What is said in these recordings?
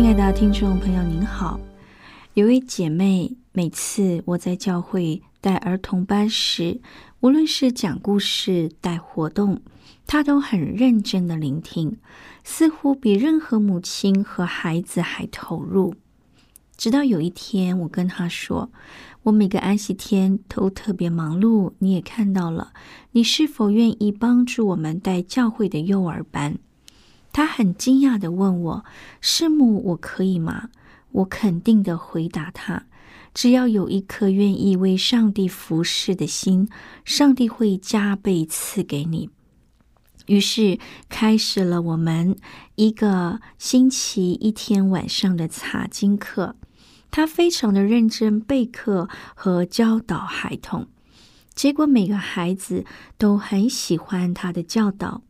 亲爱的听众朋友，您好。有位姐妹，每次我在教会带儿童班时，无论是讲故事、带活动，她都很认真的聆听，似乎比任何母亲和孩子还投入。直到有一天，我跟她说：“我每个安息天都特别忙碌，你也看到了，你是否愿意帮助我们带教会的幼儿班？”他很惊讶的问我：“师母，我可以吗？”我肯定的回答他：“只要有一颗愿意为上帝服侍的心，上帝会加倍赐给你。”于是开始了我们一个星期一天晚上的查经课。他非常的认真备课和教导孩童，结果每个孩子都很喜欢他的教导。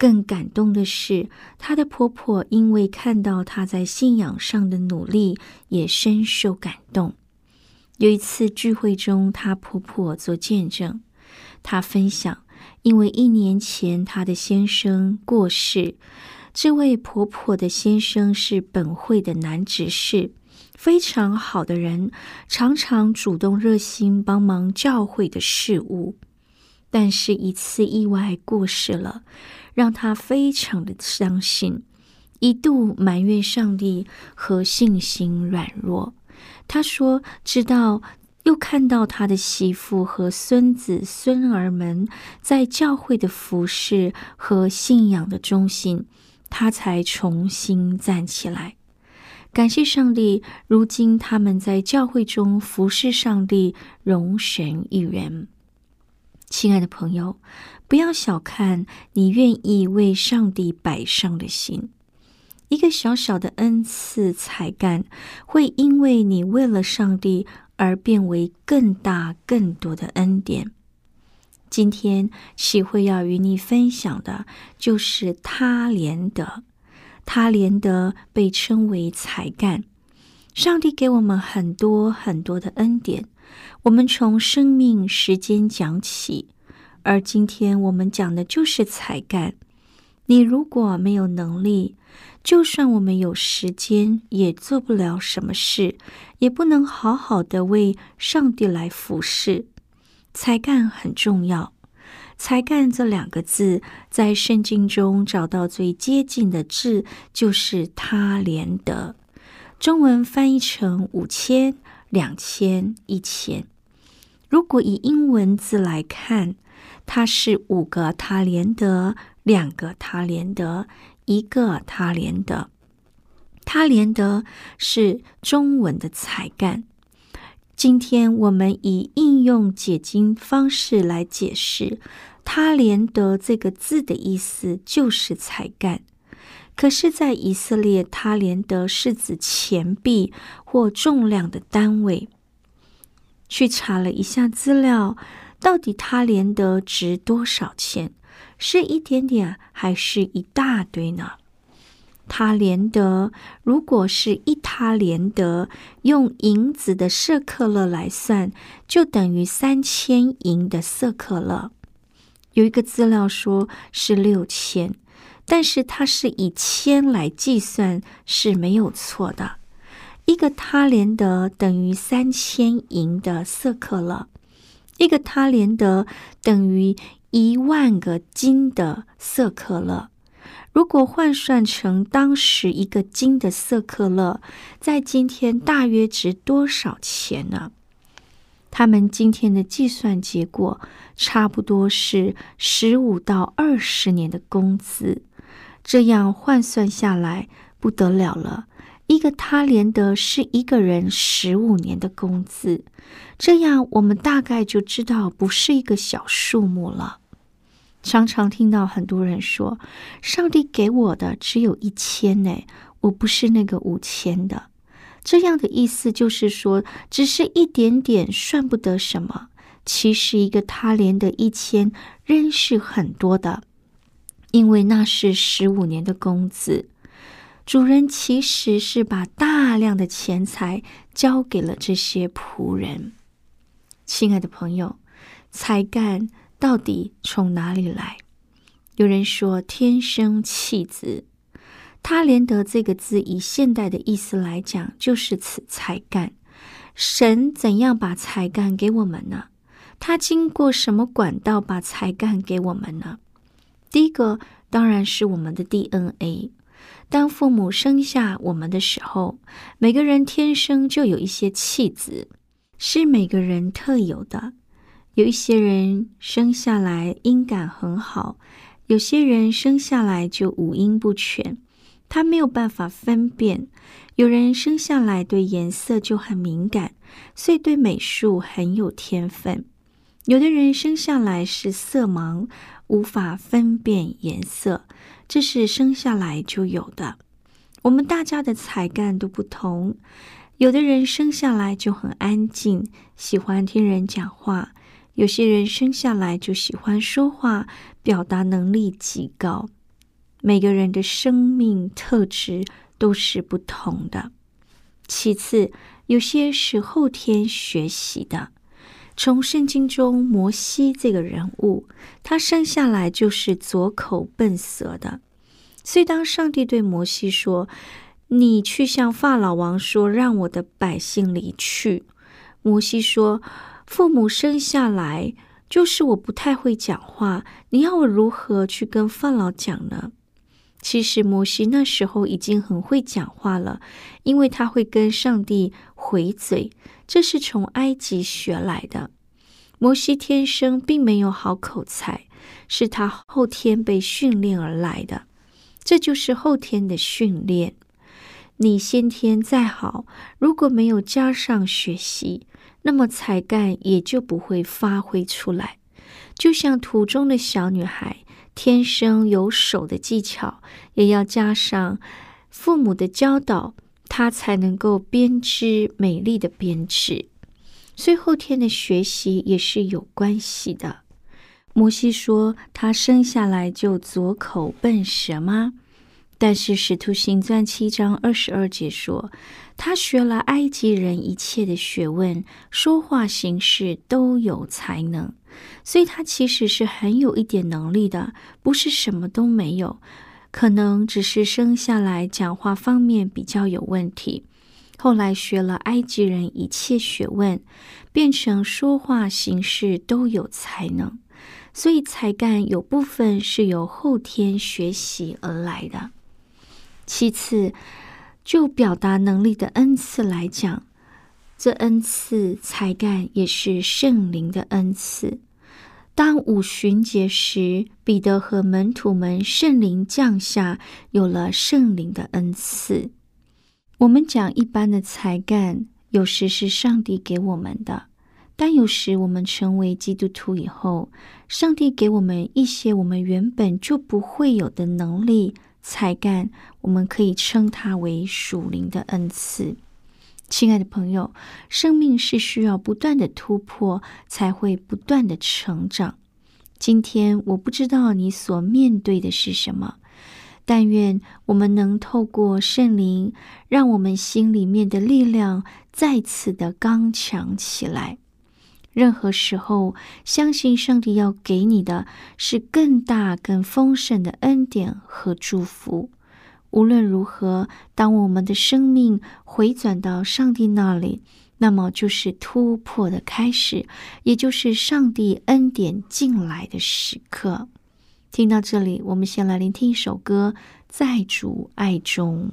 更感动的是，她的婆婆因为看到她在信仰上的努力，也深受感动。有一次聚会中，她婆婆做见证，她分享，因为一年前她的先生过世，这位婆婆的先生是本会的男执事，非常好的人，常常主动热心帮忙教会的事务，但是一次意外过世了。让他非常的伤心，一度埋怨上帝和信心软弱。他说：“直到又看到他的媳妇和孙子孙儿们在教会的服侍和信仰的中心，他才重新站起来。感谢上帝，如今他们在教会中服侍上帝，荣神一人。”亲爱的朋友。不要小看你愿意为上帝摆上的心，一个小小的恩赐才干，会因为你为了上帝而变为更大更多的恩典。今天启会要与你分享的，就是他连德。他连德被称为才干。上帝给我们很多很多的恩典，我们从生命时间讲起。而今天我们讲的就是才干。你如果没有能力，就算我们有时间，也做不了什么事，也不能好好的为上帝来服侍。才干很重要。才干这两个字，在圣经中找到最接近的字，就是他连德。中文翻译成五千、两千、一千。如果以英文字来看。它是五个他连德，两个他连德，一个他连德。他连德是中文的才干。今天我们以应用解经方式来解释“他连德”这个字的意思，就是才干。可是，在以色列，他连德是指钱币或重量的单位。去查了一下资料。到底他连德值多少钱？是一点点还是一大堆呢？他连德如果是一他连德，用银子的色克勒来算，就等于三千银的色克勒。有一个资料说是六千，但是它是以千来计算是没有错的。一个他连德等于三千银的色克勒。一个他连德等于一万个金的色克勒。如果换算成当时一个金的色克勒，在今天大约值多少钱呢？他们今天的计算结果差不多是十五到二十年的工资。这样换算下来不得了了，一个他连的是一个人十五年的工资。这样我们大概就知道不是一个小数目了。常常听到很多人说：“上帝给我的只有一千呢，我不是那个五千的。”这样的意思就是说，只是一点点，算不得什么。其实一个他连的一千仍是很多的，因为那是十五年的工资。主人其实是把大量的钱财交给了这些仆人。亲爱的朋友，才干。到底从哪里来？有人说天生气子，他连得这个字以现代的意思来讲，就是此才干。神怎样把才干给我们呢？他经过什么管道把才干给我们呢？第一个当然是我们的 DNA。当父母生下我们的时候，每个人天生就有一些气质，是每个人特有的。有一些人生下来音感很好，有些人生下来就五音不全，他没有办法分辨。有人生下来对颜色就很敏感，所以对美术很有天分。有的人生下来是色盲，无法分辨颜色，这是生下来就有的。我们大家的才干都不同，有的人生下来就很安静，喜欢听人讲话。有些人生下来就喜欢说话，表达能力极高。每个人的生命特质都是不同的。其次，有些是后天学习的。从圣经中摩西这个人物，他生下来就是左口笨舌的。所以，当上帝对摩西说：“你去向法老王说，让我的百姓离去。”摩西说。父母生下来就是我不太会讲话，你要我如何去跟法老讲呢？其实摩西那时候已经很会讲话了，因为他会跟上帝回嘴，这是从埃及学来的。摩西天生并没有好口才，是他后天被训练而来的，这就是后天的训练。你先天再好，如果没有加上学习。那么才干也就不会发挥出来，就像图中的小女孩，天生有手的技巧，也要加上父母的教导，他才能够编织美丽的编织。所以后天的学习也是有关系的。摩西说他生下来就左口笨舌吗？但是使徒行传七章二十二节说。他学了埃及人一切的学问，说话行事都有才能，所以他其实是很有一点能力的，不是什么都没有，可能只是生下来讲话方面比较有问题。后来学了埃及人一切学问，变成说话行事都有才能，所以才干有部分是由后天学习而来的。其次。就表达能力的恩赐来讲，这恩赐才干也是圣灵的恩赐。当五旬节时，彼得和门徒们圣灵降下，有了圣灵的恩赐。我们讲一般的才干，有时是上帝给我们的，但有时我们成为基督徒以后，上帝给我们一些我们原本就不会有的能力。才干，我们可以称它为属灵的恩赐。亲爱的朋友，生命是需要不断的突破，才会不断的成长。今天我不知道你所面对的是什么，但愿我们能透过圣灵，让我们心里面的力量再次的刚强起来。任何时候，相信上帝要给你的是更大、更丰盛的恩典和祝福。无论如何，当我们的生命回转到上帝那里，那么就是突破的开始，也就是上帝恩典进来的时刻。听到这里，我们先来聆听一首歌，《在主爱中》。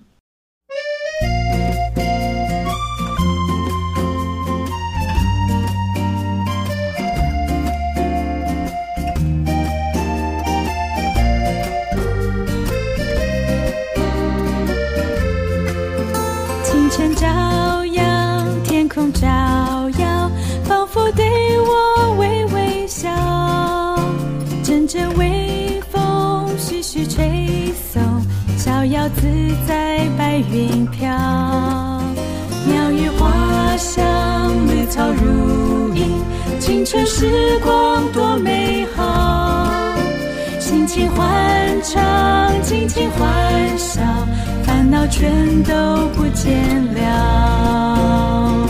云飘，鸟语花香，绿草如茵，青春时光多美好。心情欢畅，尽情欢笑，烦恼全都不见了。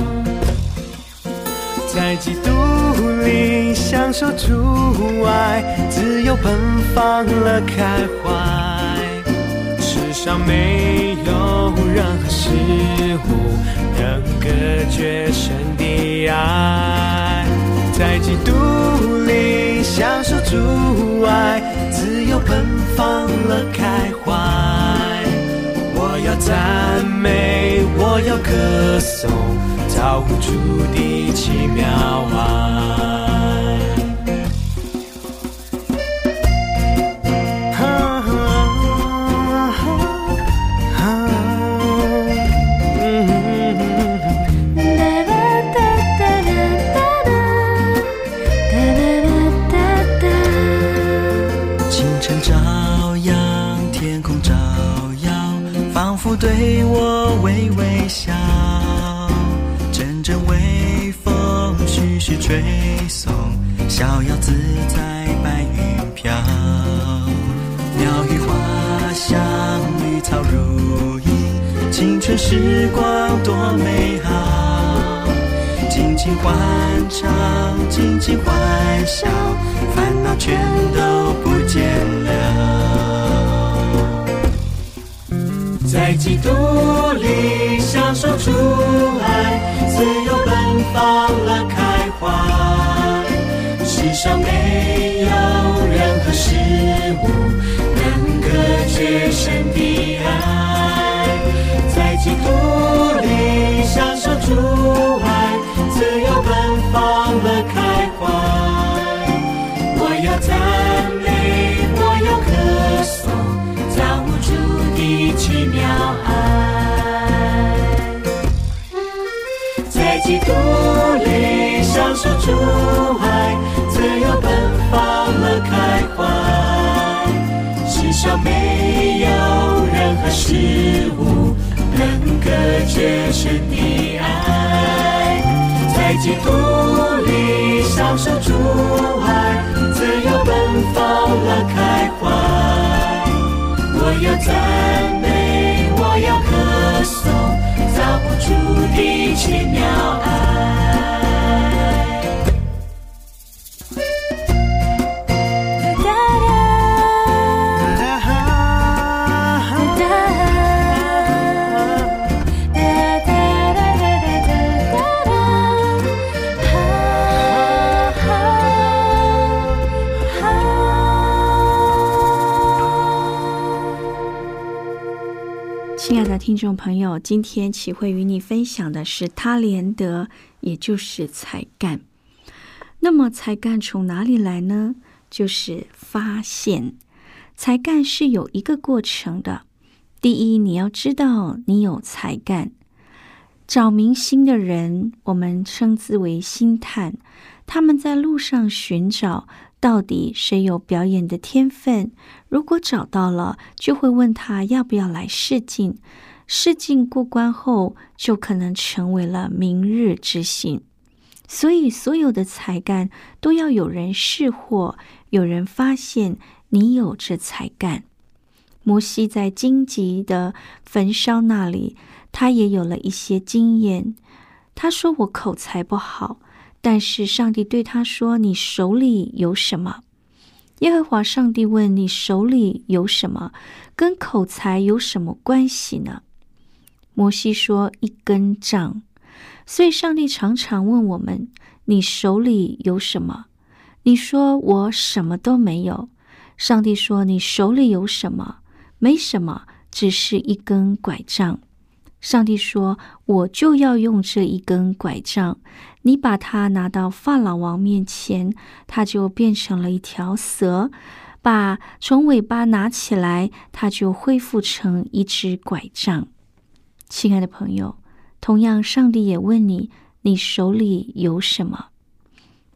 在基督里享受主爱，自由奔放了开怀。上没有任何事物能隔绝神的爱，在基督里享受主爱，自由奔放了开怀。我要赞美，我要歌颂，造物主的奇妙爱。对妙爱，在基督里享受主爱，自由奔放了开怀。世上没有任何事物能隔绝神的爱，在基督里享受主爱，自由奔放了开怀。我要赞美，主的奇妙爱。朋友，今天启会与你分享的是他连德，也就是才干。那么才干从哪里来呢？就是发现才干是有一个过程的。第一，你要知道你有才干。找明星的人，我们称之为星探，他们在路上寻找到底谁有表演的天分。如果找到了，就会问他要不要来试镜。试镜过关后，就可能成为了明日之星。所以，所有的才干都要有人试货，有人发现你有这才干。摩西在荆棘的焚烧那里，他也有了一些经验。他说：“我口才不好。”但是上帝对他说：“你手里有什么？”耶和华上帝问：“你手里有什么？跟口才有什么关系呢？”摩西说：“一根杖。”所以，上帝常常问我们：“你手里有什么？”你说：“我什么都没有。”上帝说：“你手里有什么？没什么，只是一根拐杖。”上帝说：“我就要用这一根拐杖，你把它拿到法老王面前，它就变成了一条蛇；把从尾巴拿起来，它就恢复成一只拐杖。”亲爱的朋友，同样，上帝也问你：你手里有什么？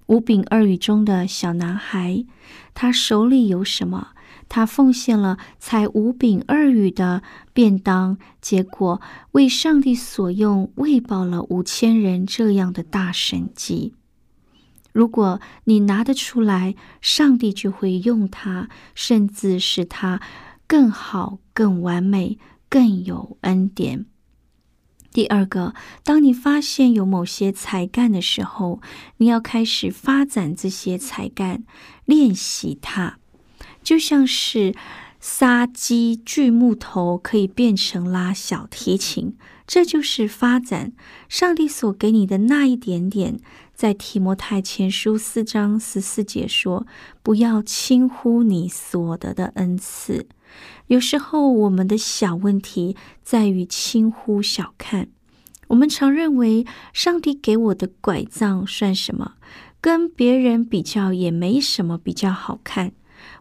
五饼二鱼中的小男孩，他手里有什么？他奉献了才五饼二鱼的便当，结果为上帝所用，喂饱了五千人，这样的大神迹。如果你拿得出来，上帝就会用它，甚至使它更好、更完美、更有恩典。第二个，当你发现有某些才干的时候，你要开始发展这些才干，练习它。就像是杀鸡锯木头可以变成拉小提琴，这就是发展上帝所给你的那一点点。在提摩太前书四章十四节说：“不要轻忽你所得的恩赐。”有时候我们的小问题在于轻忽小看。我们常认为上帝给我的拐杖算什么？跟别人比较也没什么比较好看。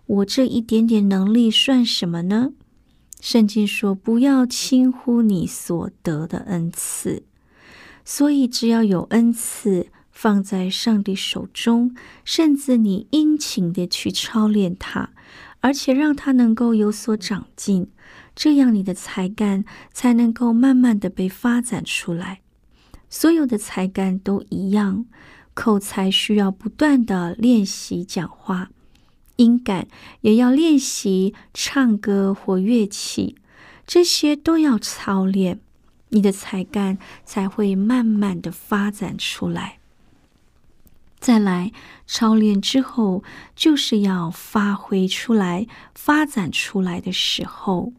我这一点点能力算什么呢？圣经说：“不要轻忽你所得的恩赐。”所以，只要有恩赐放在上帝手中，甚至你殷勤的去操练它，而且让它能够有所长进，这样你的才干才能够慢慢的被发展出来。所有的才干都一样，口才需要不断的练习讲话。音感也要练习唱歌或乐器，这些都要操练，你的才干才会慢慢的发展出来。再来操练之后，就是要发挥出来、发展出来的时候。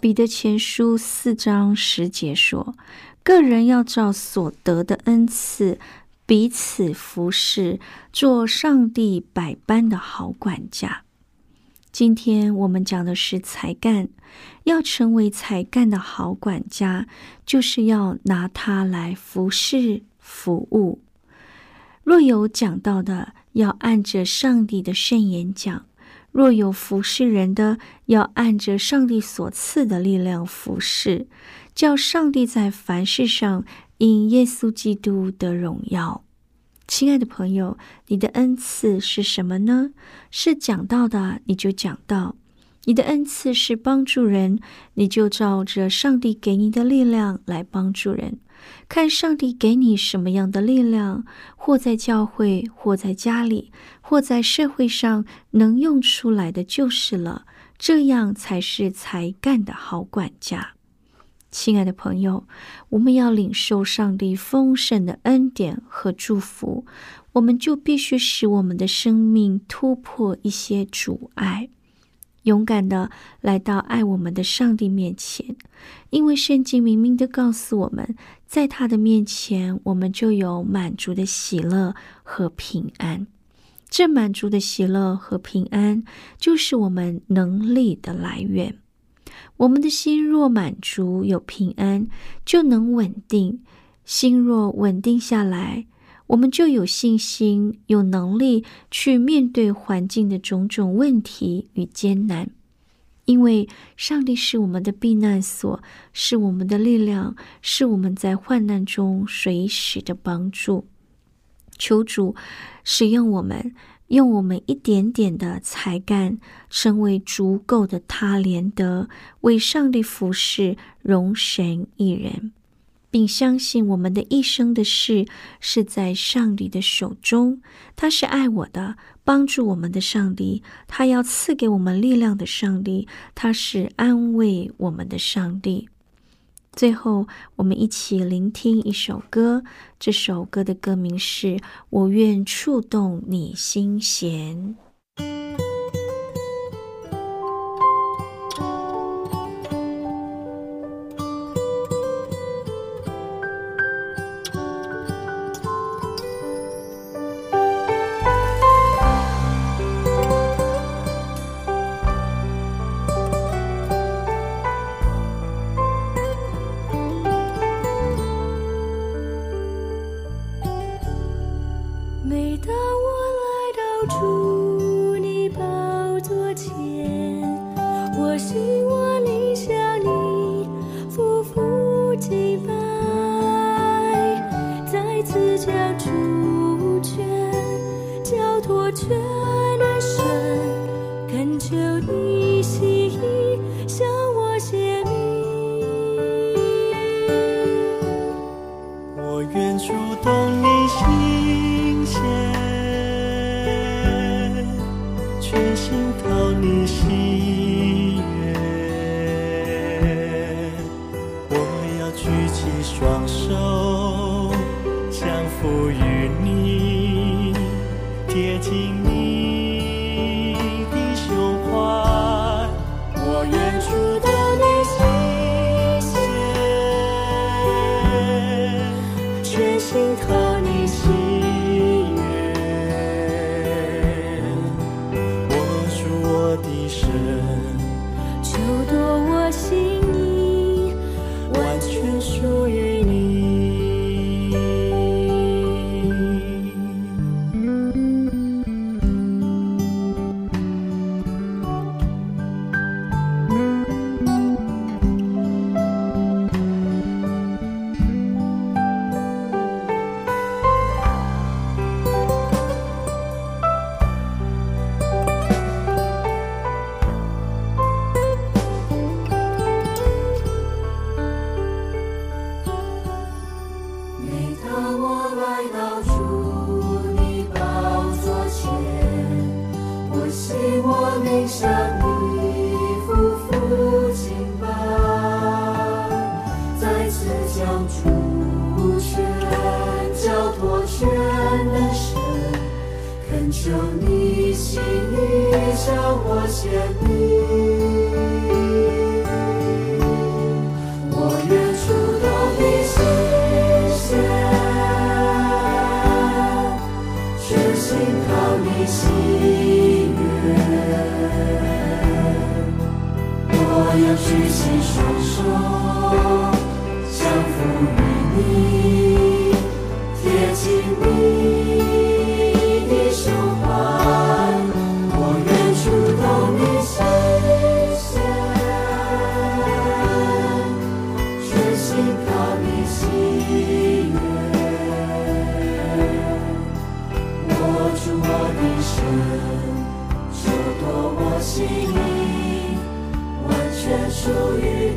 彼得前书四章十节说：“个人要照所得的恩赐。”彼此服侍，做上帝百般的好管家。今天我们讲的是才干，要成为才干的好管家，就是要拿它来服侍服务。若有讲到的，要按着上帝的圣言讲；若有服侍人的，要按着上帝所赐的力量服侍，叫上帝在凡事上。因耶稣基督的荣耀，亲爱的朋友，你的恩赐是什么呢？是讲道的，你就讲道；你的恩赐是帮助人，你就照着上帝给你的力量来帮助人。看上帝给你什么样的力量，或在教会，或在家里，或在社会上能用出来的就是了。这样才是才干的好管家。亲爱的朋友，我们要领受上帝丰盛的恩典和祝福，我们就必须使我们的生命突破一些阻碍，勇敢的来到爱我们的上帝面前。因为圣经明明的告诉我们，在他的面前，我们就有满足的喜乐和平安。这满足的喜乐和平安，就是我们能力的来源。我们的心若满足有平安，就能稳定；心若稳定下来，我们就有信心、有能力去面对环境的种种问题与艰难。因为上帝是我们的避难所，是我们的力量，是我们在患难中随时的帮助。求主使用我们。用我们一点点的才干，成为足够的他连德，为上帝服侍，容神一人，并相信我们的一生的事是在上帝的手中。他是爱我的，帮助我们的上帝，他要赐给我们力量的上帝，他是安慰我们的上帝。最后，我们一起聆听一首歌。这首歌的歌名是《我愿触动你心弦》。你喜悦。我要举起双手，我要举起双手，降服于你，贴近你的胸怀。属于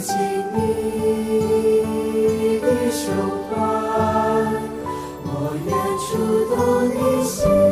贴近你的胸怀，我愿触动你心。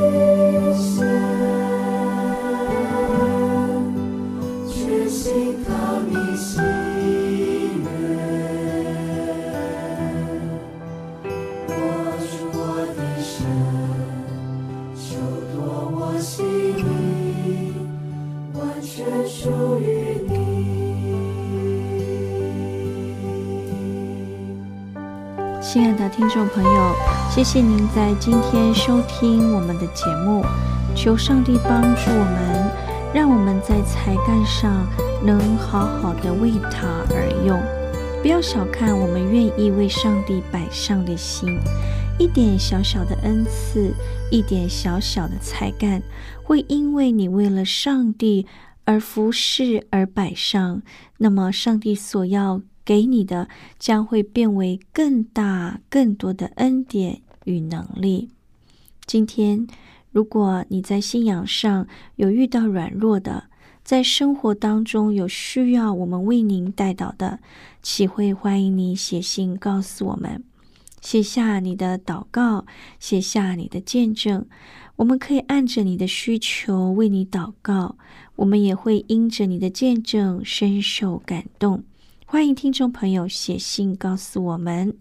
谢谢您在今天收听我们的节目。求上帝帮助我们，让我们在才干上能好好的为他而用。不要小看我们愿意为上帝摆上的心，一点小小的恩赐，一点小小的才干，会因为你为了上帝而服侍而摆上，那么上帝所要给你的将会变为更大、更多的恩典与能力。今天，如果你在信仰上有遇到软弱的，在生活当中有需要我们为您代祷的，启会欢迎你写信告诉我们，写下你的祷告，写下你的见证。我们可以按着你的需求为你祷告，我们也会因着你的见证深受感动。欢迎听众朋友写信告诉我们，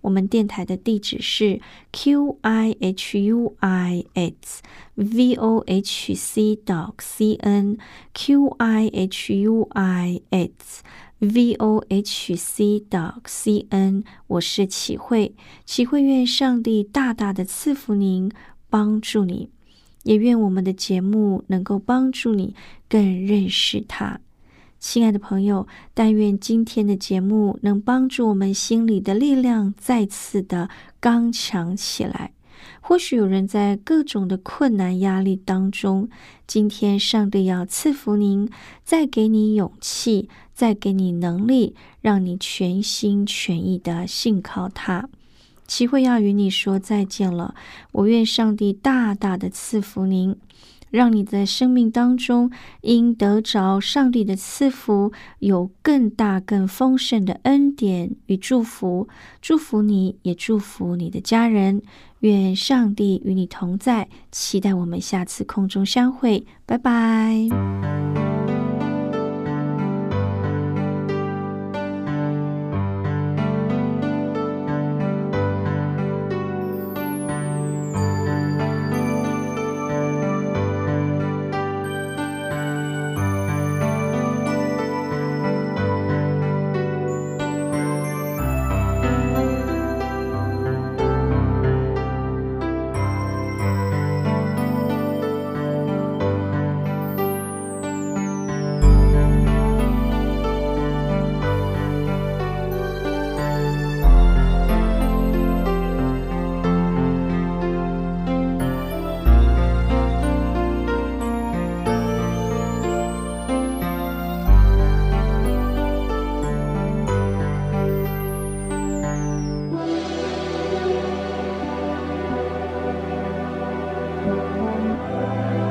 我们电台的地址是 q i h u i s v o h c dot c n q i h u i s v o h c dot c n。我是启慧，启慧愿上帝大大的赐福您，帮助你，也愿我们的节目能够帮助你更认识他。亲爱的朋友，但愿今天的节目能帮助我们心里的力量再次的刚强起来。或许有人在各种的困难压力当中，今天上帝要赐福您，再给你勇气，再给你能力，让你全心全意的信靠他。齐会要与你说再见了，我愿上帝大大的赐福您。让你在生命当中应得着上帝的赐福，有更大、更丰盛的恩典与祝福。祝福你，也祝福你的家人。愿上帝与你同在，期待我们下次空中相会。拜拜。Música